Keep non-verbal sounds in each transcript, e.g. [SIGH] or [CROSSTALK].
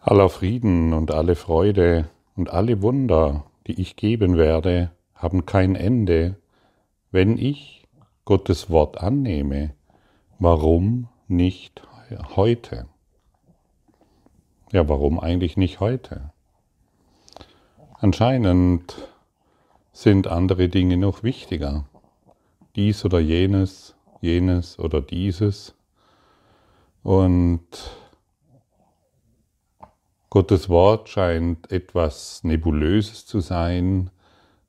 Aller Frieden und alle Freude und alle Wunder, die ich geben werde, haben kein Ende, wenn ich Gottes Wort annehme. Warum nicht heute? Ja, warum eigentlich nicht heute? Anscheinend sind andere Dinge noch wichtiger. Dies oder jenes, jenes oder dieses. Und Gottes Wort scheint etwas Nebulöses zu sein,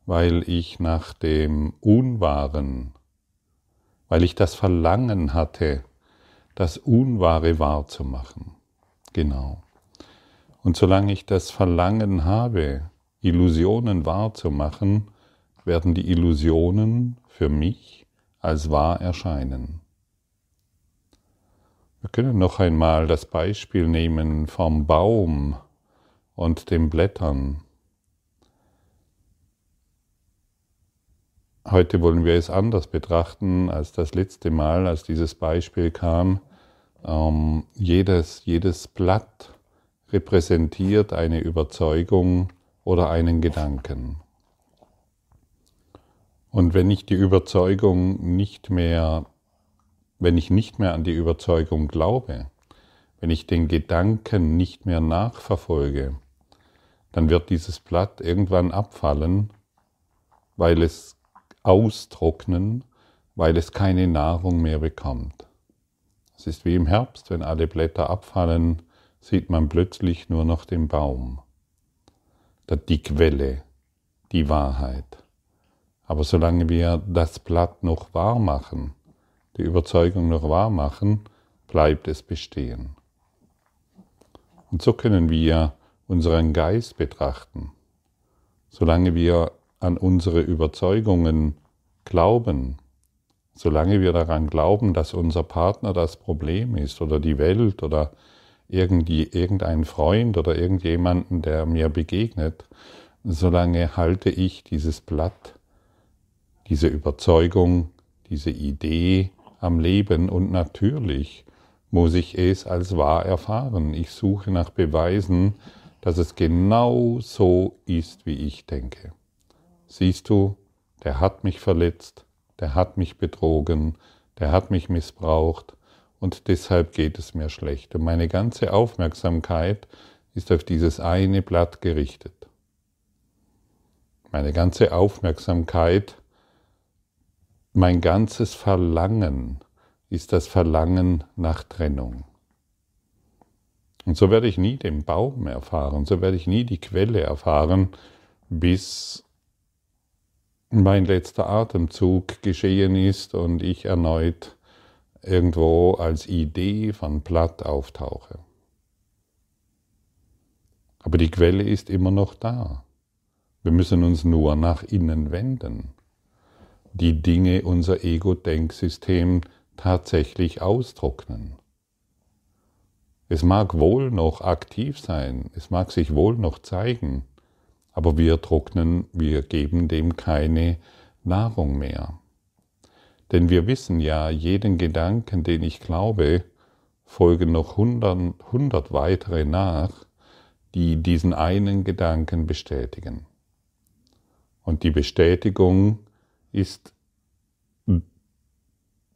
weil ich nach dem Unwahren, weil ich das Verlangen hatte, das Unwahre wahrzumachen. Genau. Und solange ich das Verlangen habe, Illusionen wahrzumachen, werden die Illusionen für mich als wahr erscheinen. Wir können noch einmal das Beispiel nehmen vom Baum und den Blättern. Heute wollen wir es anders betrachten als das letzte Mal, als dieses Beispiel kam. Ähm, jedes, jedes Blatt repräsentiert eine Überzeugung oder einen Gedanken. Und wenn ich die Überzeugung nicht mehr wenn ich nicht mehr an die Überzeugung glaube, wenn ich den Gedanken nicht mehr nachverfolge, dann wird dieses Blatt irgendwann abfallen, weil es austrocknen, weil es keine Nahrung mehr bekommt. Es ist wie im Herbst, wenn alle Blätter abfallen, sieht man plötzlich nur noch den Baum, die Quelle, die Wahrheit. Aber solange wir das Blatt noch wahr machen, die Überzeugung noch wahr machen, bleibt es bestehen. Und so können wir unseren Geist betrachten. Solange wir an unsere Überzeugungen glauben, solange wir daran glauben, dass unser Partner das Problem ist oder die Welt oder irgendwie irgendein Freund oder irgendjemanden, der mir begegnet, solange halte ich dieses Blatt, diese Überzeugung, diese Idee am Leben und natürlich muss ich es als wahr erfahren. Ich suche nach Beweisen, dass es genau so ist, wie ich denke. Siehst du, der hat mich verletzt, der hat mich betrogen, der hat mich missbraucht und deshalb geht es mir schlecht. Und meine ganze Aufmerksamkeit ist auf dieses eine Blatt gerichtet. Meine ganze Aufmerksamkeit mein ganzes Verlangen ist das Verlangen nach Trennung. Und so werde ich nie den Baum erfahren, so werde ich nie die Quelle erfahren, bis mein letzter Atemzug geschehen ist und ich erneut irgendwo als Idee von Platt auftauche. Aber die Quelle ist immer noch da. Wir müssen uns nur nach innen wenden die Dinge unser Ego-Denksystem tatsächlich austrocknen. Es mag wohl noch aktiv sein, es mag sich wohl noch zeigen, aber wir trocknen, wir geben dem keine Nahrung mehr. Denn wir wissen ja, jeden Gedanken, den ich glaube, folgen noch hundert, hundert weitere nach, die diesen einen Gedanken bestätigen. Und die Bestätigung ist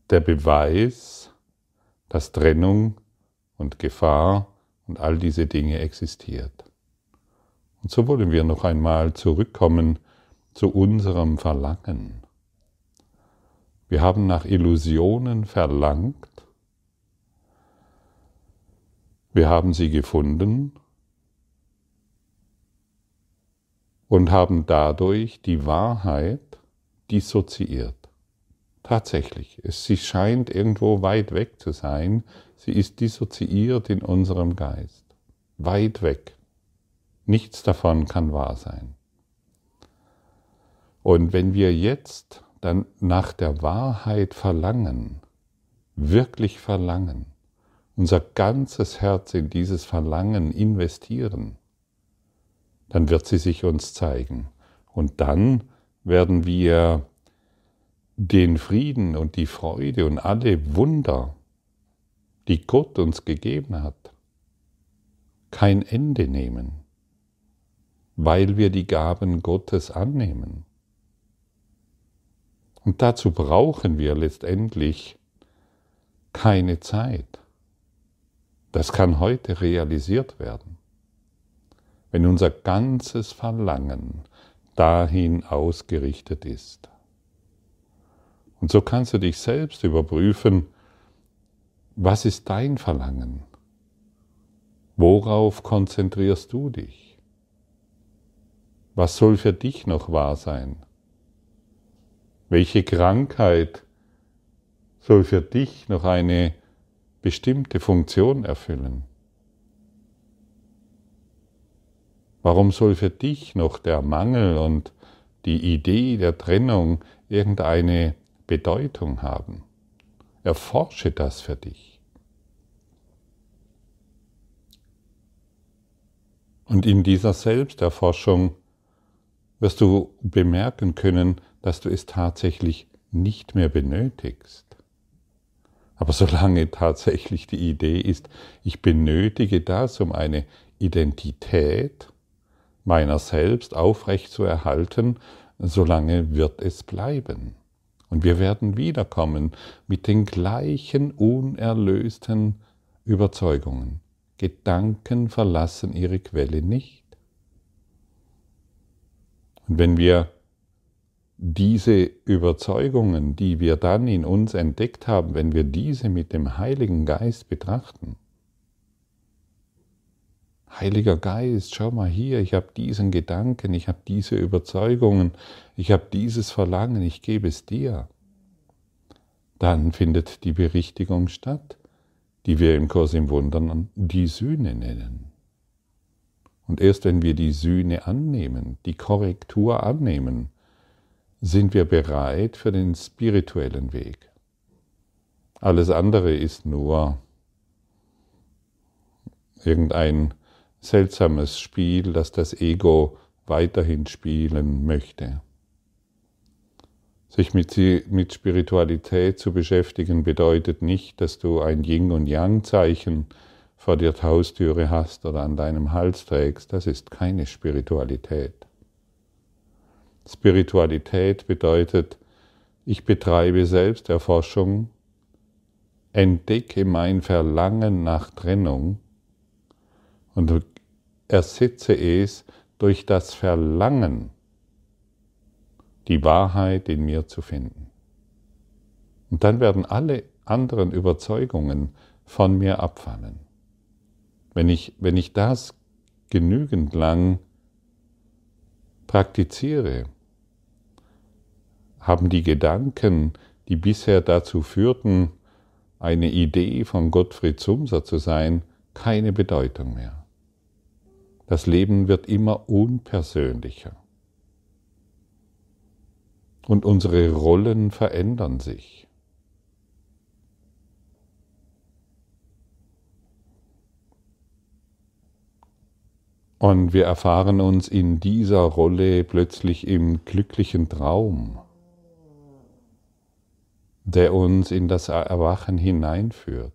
der Beweis, dass Trennung und Gefahr und all diese Dinge existiert. Und so wollen wir noch einmal zurückkommen zu unserem Verlangen. Wir haben nach Illusionen verlangt, wir haben sie gefunden und haben dadurch die Wahrheit dissoziiert. Tatsächlich, es, sie scheint irgendwo weit weg zu sein, sie ist dissoziiert in unserem Geist, weit weg. Nichts davon kann wahr sein. Und wenn wir jetzt dann nach der Wahrheit verlangen, wirklich verlangen, unser ganzes Herz in dieses Verlangen investieren, dann wird sie sich uns zeigen. Und dann werden wir den Frieden und die Freude und alle Wunder, die Gott uns gegeben hat, kein Ende nehmen, weil wir die Gaben Gottes annehmen. Und dazu brauchen wir letztendlich keine Zeit. Das kann heute realisiert werden, wenn unser ganzes Verlangen dahin ausgerichtet ist. Und so kannst du dich selbst überprüfen, was ist dein Verlangen? Worauf konzentrierst du dich? Was soll für dich noch wahr sein? Welche Krankheit soll für dich noch eine bestimmte Funktion erfüllen? Warum soll für dich noch der Mangel und die Idee der Trennung irgendeine Bedeutung haben? Erforsche das für dich. Und in dieser Selbsterforschung wirst du bemerken können, dass du es tatsächlich nicht mehr benötigst. Aber solange tatsächlich die Idee ist, ich benötige das, um eine Identität meiner selbst aufrecht zu erhalten, solange wird es bleiben. Und wir werden wiederkommen mit den gleichen unerlösten Überzeugungen. Gedanken verlassen ihre Quelle nicht. Und wenn wir diese Überzeugungen, die wir dann in uns entdeckt haben, wenn wir diese mit dem Heiligen Geist betrachten, Heiliger Geist, schau mal hier, ich habe diesen Gedanken, ich habe diese Überzeugungen, ich habe dieses Verlangen, ich gebe es dir. Dann findet die Berichtigung statt, die wir im Kurs im Wundern die Sühne nennen. Und erst wenn wir die Sühne annehmen, die Korrektur annehmen, sind wir bereit für den spirituellen Weg. Alles andere ist nur irgendein seltsames Spiel, das das Ego weiterhin spielen möchte. Sich mit, mit Spiritualität zu beschäftigen bedeutet nicht, dass du ein Yin- und Yang-Zeichen vor der Haustüre hast oder an deinem Hals trägst. Das ist keine Spiritualität. Spiritualität bedeutet, ich betreibe Selbsterforschung, entdecke mein Verlangen nach Trennung und ersetze es durch das Verlangen, die Wahrheit in mir zu finden. Und dann werden alle anderen Überzeugungen von mir abfallen. Wenn ich, wenn ich das genügend lang praktiziere, haben die Gedanken, die bisher dazu führten, eine Idee von Gottfried Sumser zu sein, keine Bedeutung mehr. Das Leben wird immer unpersönlicher. Und unsere Rollen verändern sich. Und wir erfahren uns in dieser Rolle plötzlich im glücklichen Traum, der uns in das Erwachen hineinführt.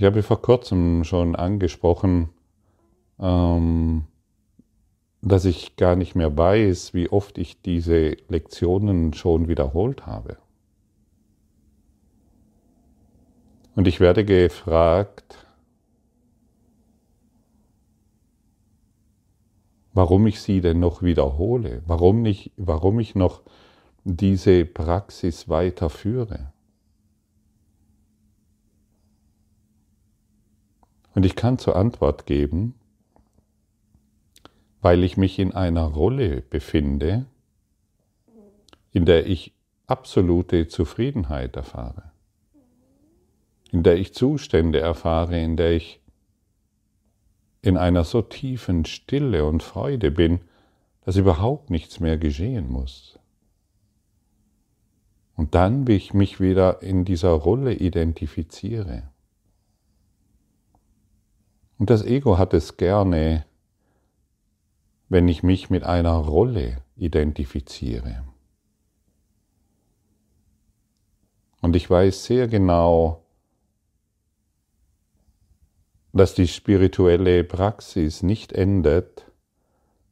Ich habe vor kurzem schon angesprochen, ähm, dass ich gar nicht mehr weiß, wie oft ich diese Lektionen schon wiederholt habe. Und ich werde gefragt, warum ich sie denn noch wiederhole, warum, nicht, warum ich noch diese Praxis weiterführe. Und ich kann zur Antwort geben, weil ich mich in einer Rolle befinde, in der ich absolute Zufriedenheit erfahre, in der ich Zustände erfahre, in der ich in einer so tiefen Stille und Freude bin, dass überhaupt nichts mehr geschehen muss. Und dann, wie ich mich wieder in dieser Rolle identifiziere. Und das Ego hat es gerne, wenn ich mich mit einer Rolle identifiziere. Und ich weiß sehr genau, dass die spirituelle Praxis nicht endet,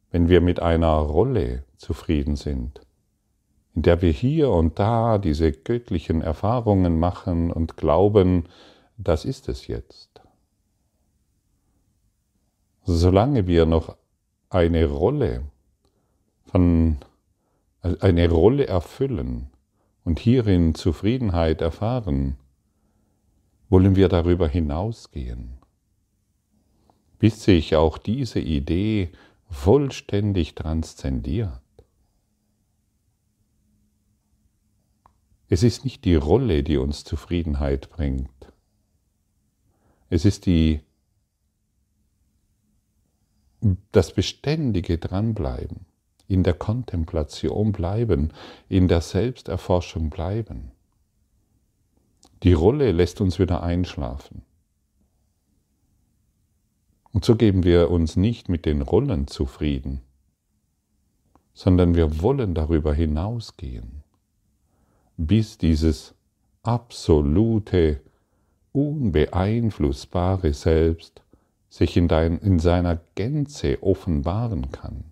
wenn wir mit einer Rolle zufrieden sind, in der wir hier und da diese göttlichen Erfahrungen machen und glauben, das ist es jetzt. Solange wir noch eine Rolle von eine Rolle erfüllen und hierin Zufriedenheit erfahren, wollen wir darüber hinausgehen, bis sich auch diese Idee vollständig transzendiert. Es ist nicht die Rolle, die uns Zufriedenheit bringt. Es ist die, das beständige Dranbleiben, in der Kontemplation bleiben, in der Selbsterforschung bleiben. Die Rolle lässt uns wieder einschlafen. Und so geben wir uns nicht mit den Rollen zufrieden, sondern wir wollen darüber hinausgehen, bis dieses absolute, unbeeinflussbare Selbst sich in, dein, in seiner Gänze offenbaren kann.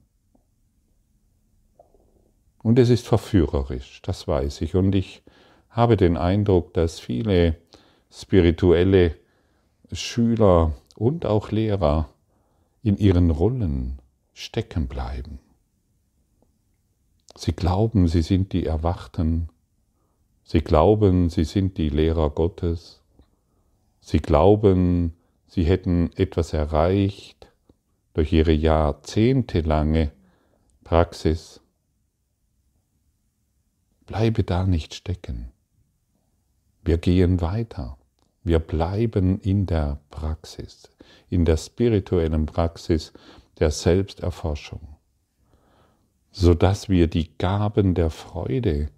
Und es ist verführerisch, das weiß ich. Und ich habe den Eindruck, dass viele spirituelle Schüler und auch Lehrer in ihren Rollen stecken bleiben. Sie glauben, sie sind die Erwachten. Sie glauben, sie sind die Lehrer Gottes. Sie glauben, sie hätten etwas erreicht durch ihre jahrzehntelange Praxis. Bleibe da nicht stecken. Wir gehen weiter. Wir bleiben in der Praxis, in der spirituellen Praxis der Selbsterforschung, sodass wir die Gaben der Freude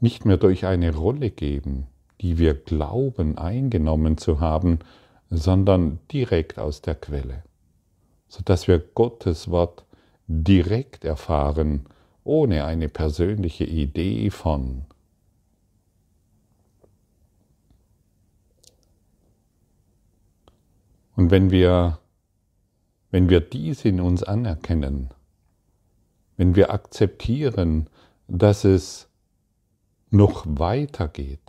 nicht mehr durch eine Rolle geben, die wir glauben eingenommen zu haben, sondern direkt aus der Quelle, sodass wir Gottes Wort direkt erfahren, ohne eine persönliche Idee von. Und wenn wir, wenn wir dies in uns anerkennen, wenn wir akzeptieren, dass es noch weitergeht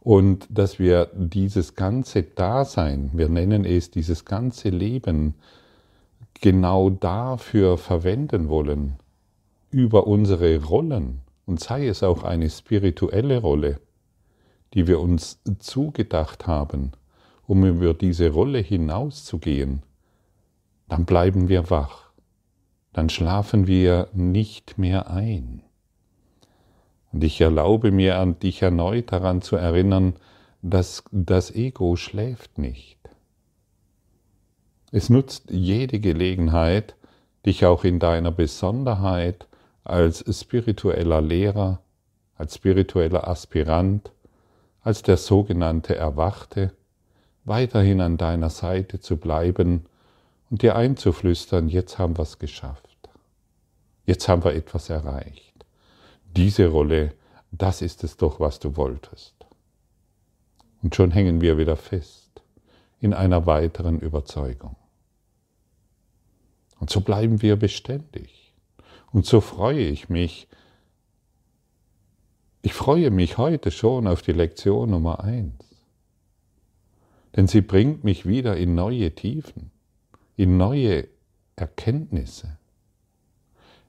und dass wir dieses ganze Dasein, wir nennen es dieses ganze Leben, genau dafür verwenden wollen, über unsere Rollen, und sei es auch eine spirituelle Rolle, die wir uns zugedacht haben, um über diese Rolle hinauszugehen, dann bleiben wir wach, dann schlafen wir nicht mehr ein. Und ich erlaube mir an dich erneut daran zu erinnern, dass das Ego schläft nicht. Es nutzt jede Gelegenheit, dich auch in deiner Besonderheit als spiritueller Lehrer, als spiritueller Aspirant, als der sogenannte Erwachte, weiterhin an deiner Seite zu bleiben und dir einzuflüstern, jetzt haben wir es geschafft. Jetzt haben wir etwas erreicht. Diese Rolle, das ist es doch, was du wolltest. Und schon hängen wir wieder fest in einer weiteren Überzeugung. Und so bleiben wir beständig. Und so freue ich mich. Ich freue mich heute schon auf die Lektion Nummer eins. Denn sie bringt mich wieder in neue Tiefen, in neue Erkenntnisse,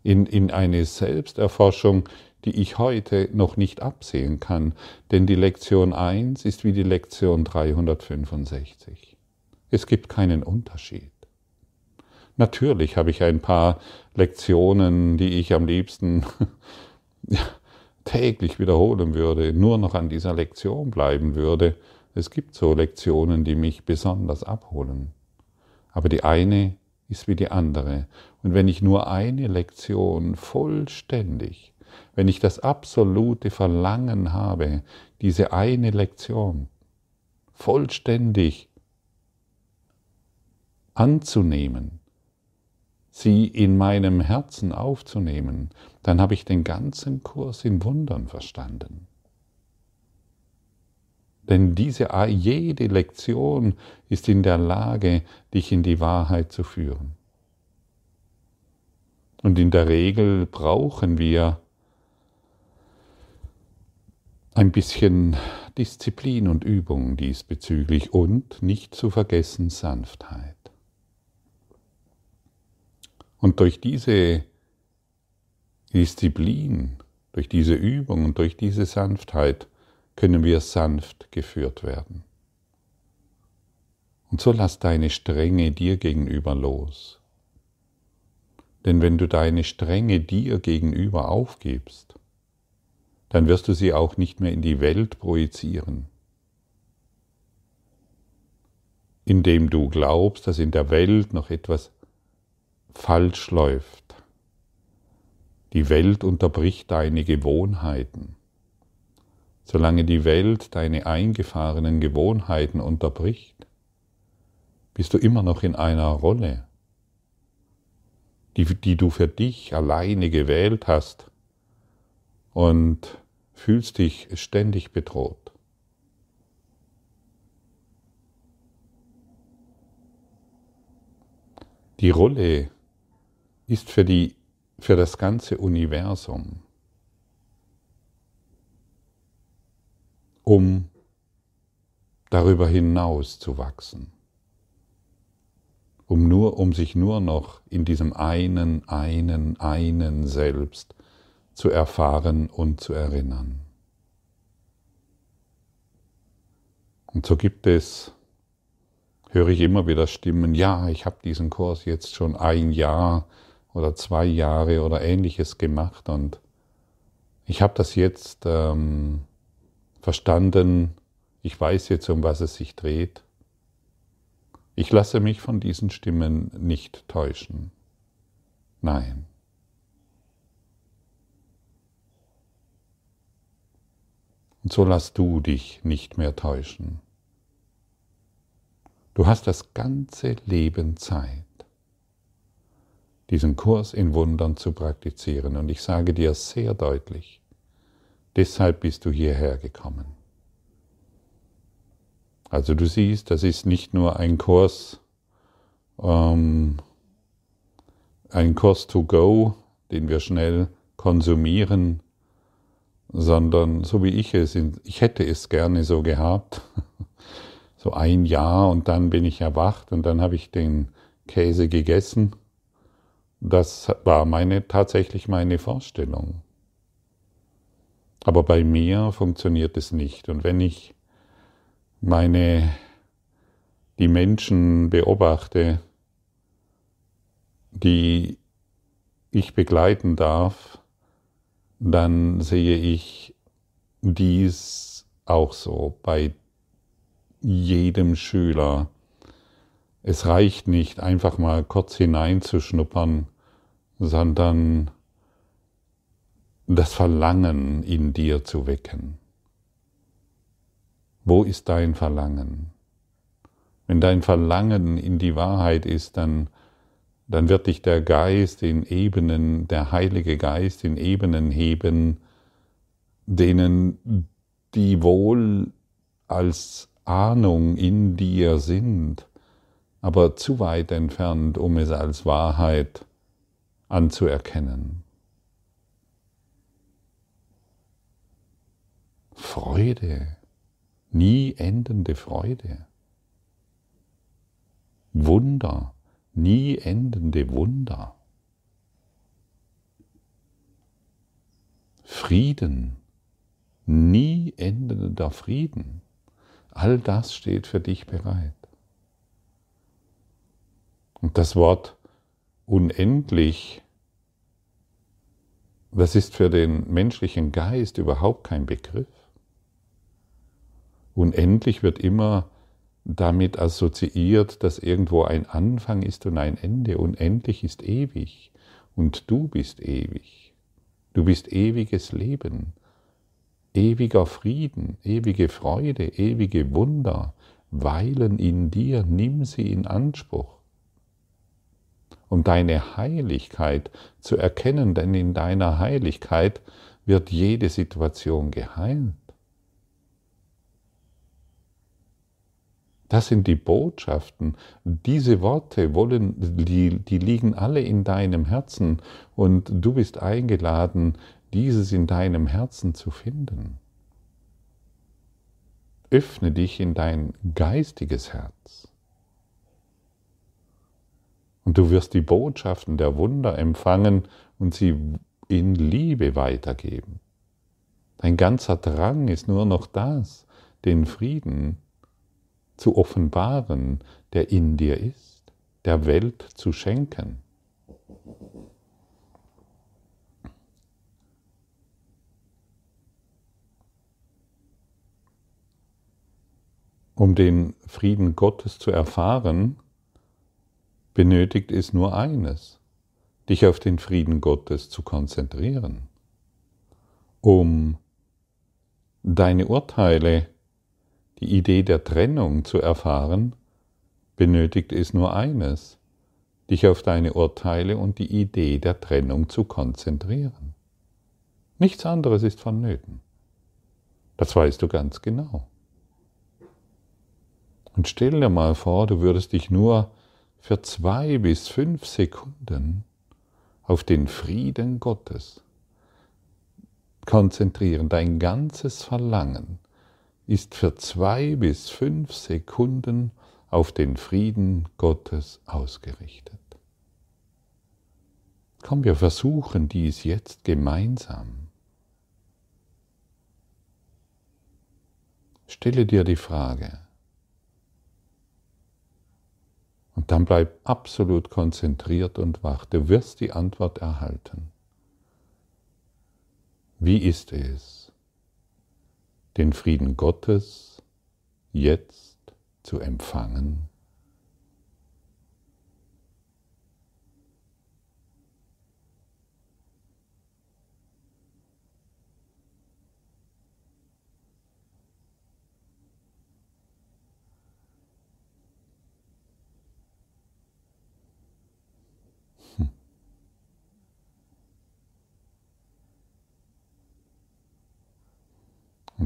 in, in eine Selbsterforschung, die ich heute noch nicht absehen kann. Denn die Lektion 1 ist wie die Lektion 365. Es gibt keinen Unterschied. Natürlich habe ich ein paar Lektionen, die ich am liebsten [LAUGHS] täglich wiederholen würde, nur noch an dieser Lektion bleiben würde. Es gibt so Lektionen, die mich besonders abholen. Aber die eine ist wie die andere. Und wenn ich nur eine Lektion vollständig, wenn ich das absolute Verlangen habe, diese eine Lektion vollständig anzunehmen, sie in meinem Herzen aufzunehmen, dann habe ich den ganzen Kurs in Wundern verstanden. Denn diese, jede Lektion ist in der Lage, dich in die Wahrheit zu führen. Und in der Regel brauchen wir ein bisschen Disziplin und Übung diesbezüglich und nicht zu vergessen Sanftheit. Und durch diese Disziplin, durch diese Übung und durch diese Sanftheit können wir sanft geführt werden. Und so lass deine Strenge dir gegenüber los. Denn wenn du deine Strenge dir gegenüber aufgibst, dann wirst du sie auch nicht mehr in die Welt projizieren, indem du glaubst, dass in der Welt noch etwas falsch läuft. Die Welt unterbricht deine Gewohnheiten. Solange die Welt deine eingefahrenen Gewohnheiten unterbricht, bist du immer noch in einer Rolle, die, die du für dich alleine gewählt hast und fühlst dich ständig bedroht. Die Rolle ist für, die, für das ganze Universum, um darüber hinaus zu wachsen, um, nur, um sich nur noch in diesem einen, einen, einen Selbst zu erfahren und zu erinnern. Und so gibt es höre ich immer wieder Stimmen, ja, ich habe diesen Kurs jetzt schon ein Jahr oder zwei Jahre oder ähnliches gemacht und ich habe das jetzt ähm, verstanden, ich weiß jetzt, um was es sich dreht. Ich lasse mich von diesen Stimmen nicht täuschen. Nein. Und so lass du dich nicht mehr täuschen. Du hast das ganze Leben Zeit, diesen Kurs in Wundern zu praktizieren. Und ich sage dir sehr deutlich, deshalb bist du hierher gekommen. Also du siehst, das ist nicht nur ein Kurs, ähm, ein Kurs to go, den wir schnell konsumieren, sondern so wie ich es, ich hätte es gerne so gehabt, [LAUGHS] so ein Jahr und dann bin ich erwacht und dann habe ich den Käse gegessen. Das war meine, tatsächlich meine Vorstellung. Aber bei mir funktioniert es nicht. Und wenn ich meine, die Menschen beobachte, die ich begleiten darf, dann sehe ich dies auch so bei jedem Schüler. Es reicht nicht einfach mal kurz hineinzuschnuppern, sondern das Verlangen in dir zu wecken. Wo ist dein Verlangen? Wenn dein Verlangen in die Wahrheit ist, dann, dann wird dich der Geist in Ebenen, der Heilige Geist in Ebenen heben, denen die wohl als Ahnung in dir sind, aber zu weit entfernt, um es als Wahrheit anzuerkennen. Freude, nie endende Freude. Wunder, nie endende Wunder. Frieden, nie endender Frieden. All das steht für dich bereit. Und das Wort unendlich, das ist für den menschlichen Geist überhaupt kein Begriff. Unendlich wird immer damit assoziiert, dass irgendwo ein Anfang ist und ein Ende. Unendlich ist ewig und du bist ewig. Du bist ewiges Leben ewiger Frieden, ewige Freude, ewige Wunder weilen in dir, nimm sie in Anspruch. Um deine Heiligkeit zu erkennen, denn in deiner Heiligkeit wird jede Situation geheilt. Das sind die Botschaften. Diese Worte wollen, die, die liegen alle in deinem Herzen und du bist eingeladen, dieses in deinem Herzen zu finden. Öffne dich in dein geistiges Herz. Und du wirst die Botschaften der Wunder empfangen und sie in Liebe weitergeben. Dein ganzer Drang ist nur noch das, den Frieden zu offenbaren, der in dir ist, der Welt zu schenken. Um den Frieden Gottes zu erfahren, benötigt es nur eines, dich auf den Frieden Gottes zu konzentrieren. Um deine Urteile die Idee der Trennung zu erfahren, benötigt es nur eines, dich auf deine Urteile und die Idee der Trennung zu konzentrieren. Nichts anderes ist vonnöten. Das weißt du ganz genau. Und stell dir mal vor, du würdest dich nur für zwei bis fünf Sekunden auf den Frieden Gottes konzentrieren, dein ganzes Verlangen ist für zwei bis fünf Sekunden auf den Frieden Gottes ausgerichtet. Komm, wir versuchen dies jetzt gemeinsam. Stelle dir die Frage und dann bleib absolut konzentriert und wach. Du wirst die Antwort erhalten. Wie ist es? Den Frieden Gottes jetzt zu empfangen?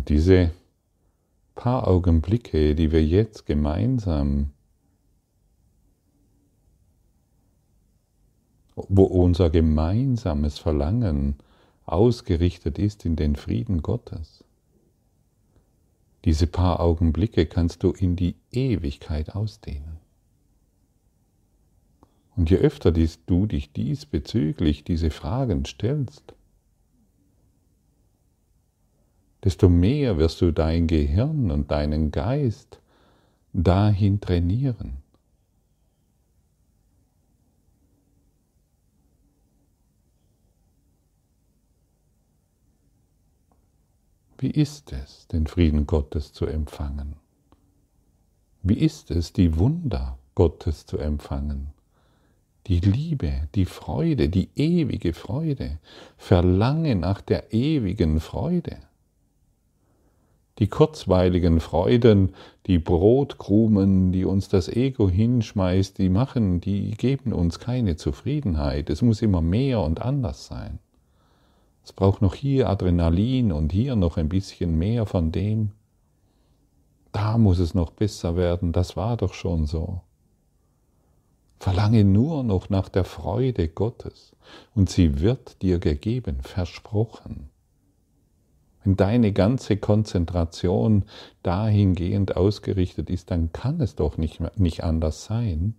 Und diese paar Augenblicke, die wir jetzt gemeinsam, wo unser gemeinsames Verlangen ausgerichtet ist in den Frieden Gottes, diese paar Augenblicke kannst du in die Ewigkeit ausdehnen. Und je öfter du dich diesbezüglich diese Fragen stellst, desto mehr wirst du dein Gehirn und deinen Geist dahin trainieren. Wie ist es, den Frieden Gottes zu empfangen? Wie ist es, die Wunder Gottes zu empfangen? Die Liebe, die Freude, die ewige Freude, Verlange nach der ewigen Freude. Die kurzweiligen Freuden, die Brotkrumen, die uns das Ego hinschmeißt, die machen, die geben uns keine Zufriedenheit. Es muss immer mehr und anders sein. Es braucht noch hier Adrenalin und hier noch ein bisschen mehr von dem. Da muss es noch besser werden, das war doch schon so. Verlange nur noch nach der Freude Gottes und sie wird dir gegeben, versprochen. Wenn deine ganze Konzentration dahingehend ausgerichtet ist, dann kann es doch nicht, nicht anders sein,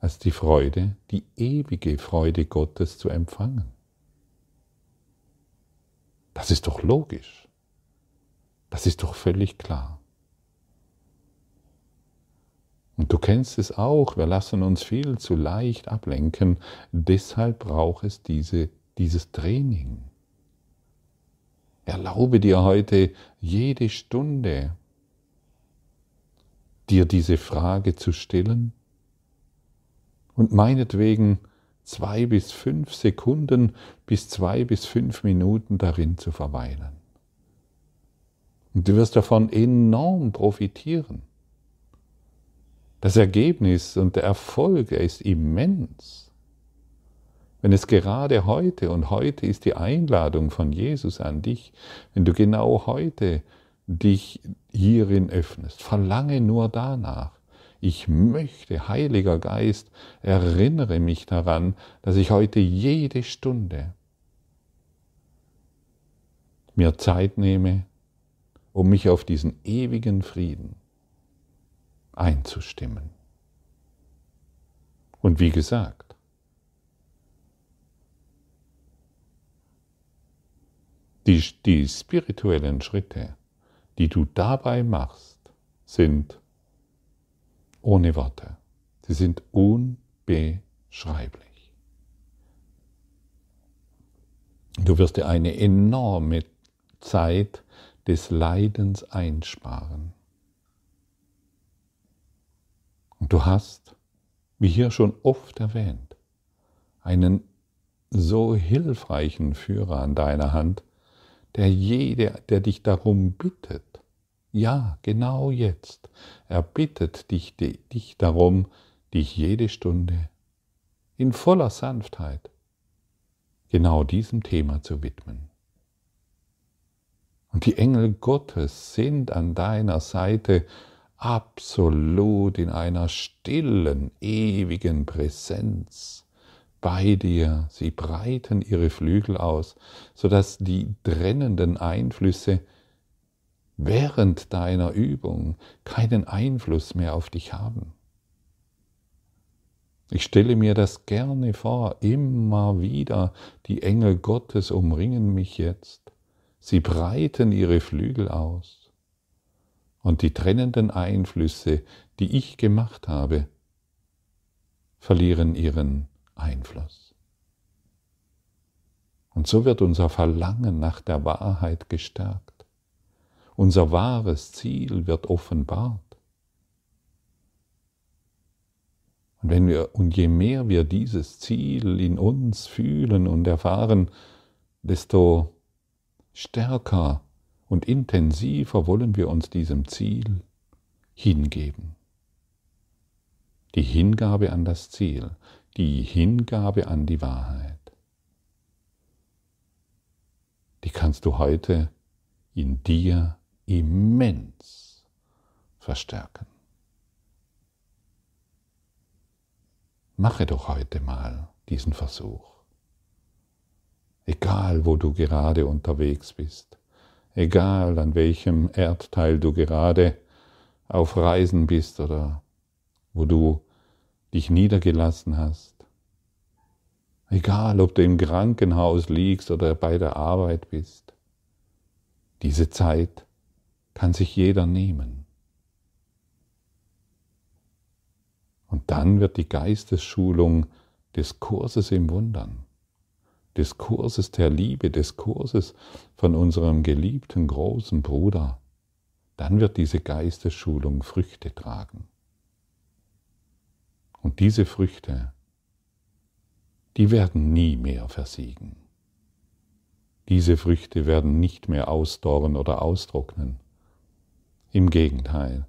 als die Freude, die ewige Freude Gottes zu empfangen. Das ist doch logisch. Das ist doch völlig klar. Und du kennst es auch, wir lassen uns viel zu leicht ablenken, deshalb braucht es diese, dieses Training. Erlaube dir heute jede Stunde, dir diese Frage zu stellen und meinetwegen zwei bis fünf Sekunden bis zwei bis fünf Minuten darin zu verweilen. Und du wirst davon enorm profitieren. Das Ergebnis und der Erfolg ist immens. Wenn es gerade heute, und heute ist die Einladung von Jesus an dich, wenn du genau heute dich hierin öffnest. Verlange nur danach. Ich möchte, Heiliger Geist, erinnere mich daran, dass ich heute jede Stunde mir Zeit nehme, um mich auf diesen ewigen Frieden einzustimmen. Und wie gesagt, die, die spirituellen Schritte, die du dabei machst, sind ohne Worte. Sie sind unbeschreiblich. Du wirst dir eine enorme Zeit des Leidens einsparen. Und du hast, wie hier schon oft erwähnt, einen so hilfreichen Führer an deiner Hand, der jede, der dich darum bittet, ja, genau jetzt, er bittet dich, dich darum, dich jede Stunde in voller Sanftheit genau diesem Thema zu widmen. Und die Engel Gottes sind an deiner Seite absolut in einer stillen, ewigen Präsenz bei dir. Sie breiten ihre Flügel aus, sodass die trennenden Einflüsse während deiner Übung keinen Einfluss mehr auf dich haben. Ich stelle mir das gerne vor, immer wieder, die Engel Gottes umringen mich jetzt, sie breiten ihre Flügel aus und die trennenden Einflüsse, die ich gemacht habe, verlieren ihren Einfluss. Und so wird unser Verlangen nach der Wahrheit gestärkt. Unser wahres Ziel wird offenbart. Und, wenn wir, und je mehr wir dieses Ziel in uns fühlen und erfahren, desto stärker und intensiver wollen wir uns diesem Ziel hingeben. Die Hingabe an das Ziel, die Hingabe an die Wahrheit. Die kannst du heute in dir immens verstärken. Mache doch heute mal diesen Versuch. Egal, wo du gerade unterwegs bist, egal an welchem Erdteil du gerade auf Reisen bist oder wo du dich niedergelassen hast, egal ob du im Krankenhaus liegst oder bei der Arbeit bist, diese Zeit kann sich jeder nehmen. Und dann wird die Geistesschulung des Kurses im Wundern, des Kurses der Liebe, des Kurses von unserem geliebten großen Bruder, dann wird diese Geistesschulung Früchte tragen. Und diese Früchte, die werden nie mehr versiegen. Diese Früchte werden nicht mehr ausdorren oder austrocknen. Im Gegenteil,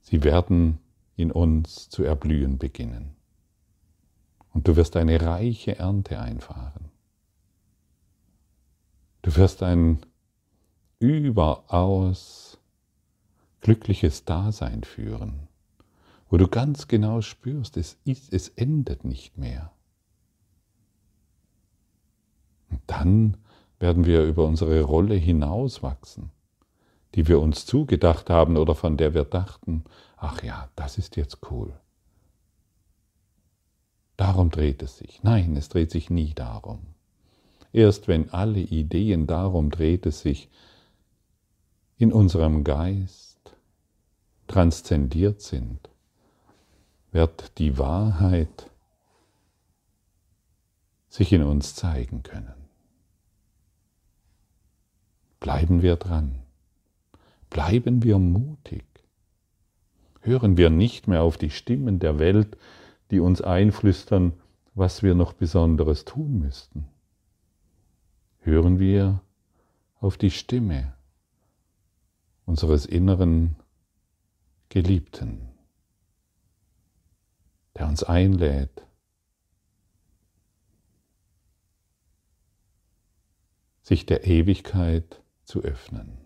sie werden in uns zu erblühen beginnen. Und du wirst eine reiche Ernte einfahren. Du wirst ein überaus glückliches Dasein führen, wo du ganz genau spürst, es, ist, es endet nicht mehr. Und dann werden wir über unsere Rolle hinauswachsen, die wir uns zugedacht haben oder von der wir dachten, ach ja, das ist jetzt cool. Darum dreht es sich. Nein, es dreht sich nie darum. Erst wenn alle Ideen darum dreht es sich, in unserem Geist transzendiert sind, wird die Wahrheit sich in uns zeigen können. Bleiben wir dran. Bleiben wir mutig. Hören wir nicht mehr auf die Stimmen der Welt, die uns einflüstern, was wir noch Besonderes tun müssten. Hören wir auf die Stimme unseres inneren Geliebten, der uns einlädt. sich der Ewigkeit zu öffnen.